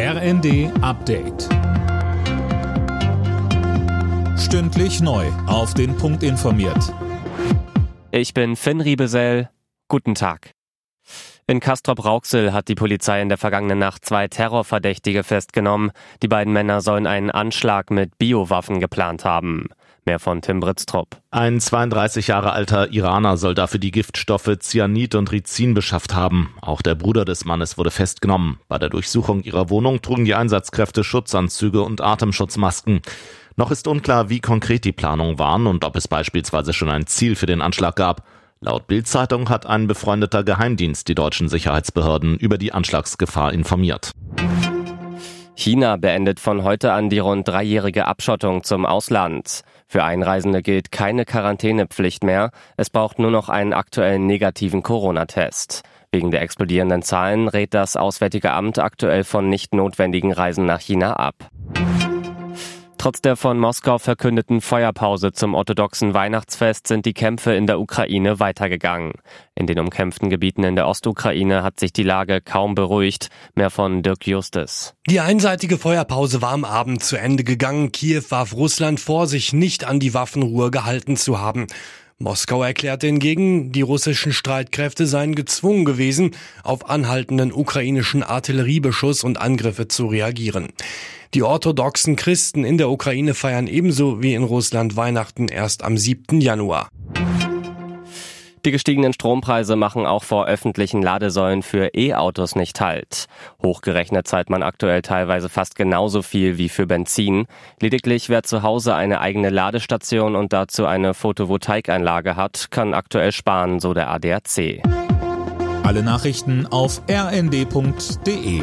RND Update. Stündlich neu. Auf den Punkt informiert. Ich bin Finn Riebesell. Guten Tag. In Castrop-Rauxel hat die Polizei in der vergangenen Nacht zwei Terrorverdächtige festgenommen. Die beiden Männer sollen einen Anschlag mit Biowaffen geplant haben. Mehr von Tim Britztrup. Ein 32 Jahre alter Iraner soll dafür die Giftstoffe Cyanid und Rizin beschafft haben. Auch der Bruder des Mannes wurde festgenommen. Bei der Durchsuchung ihrer Wohnung trugen die Einsatzkräfte Schutzanzüge und Atemschutzmasken. Noch ist unklar, wie konkret die Planungen waren und ob es beispielsweise schon ein Ziel für den Anschlag gab. Laut Bild-Zeitung hat ein befreundeter Geheimdienst die deutschen Sicherheitsbehörden über die Anschlagsgefahr informiert. China beendet von heute an die rund dreijährige Abschottung zum Ausland. Für Einreisende gilt keine Quarantänepflicht mehr. Es braucht nur noch einen aktuellen negativen Corona-Test. Wegen der explodierenden Zahlen rät das Auswärtige Amt aktuell von nicht notwendigen Reisen nach China ab. Trotz der von Moskau verkündeten Feuerpause zum orthodoxen Weihnachtsfest sind die Kämpfe in der Ukraine weitergegangen. In den umkämpften Gebieten in der Ostukraine hat sich die Lage kaum beruhigt. Mehr von Dirk Justus. Die einseitige Feuerpause war am Abend zu Ende gegangen. Kiew warf Russland vor, sich nicht an die Waffenruhe gehalten zu haben. Moskau erklärte hingegen, die russischen Streitkräfte seien gezwungen gewesen, auf anhaltenden ukrainischen Artilleriebeschuss und Angriffe zu reagieren. Die orthodoxen Christen in der Ukraine feiern ebenso wie in Russland Weihnachten erst am 7. Januar. Die gestiegenen Strompreise machen auch vor öffentlichen Ladesäulen für E-Autos nicht halt. Hochgerechnet zahlt man aktuell teilweise fast genauso viel wie für Benzin. Lediglich wer zu Hause eine eigene Ladestation und dazu eine Photovoltaikanlage hat, kann aktuell sparen, so der ADAC. Alle Nachrichten auf rnd.de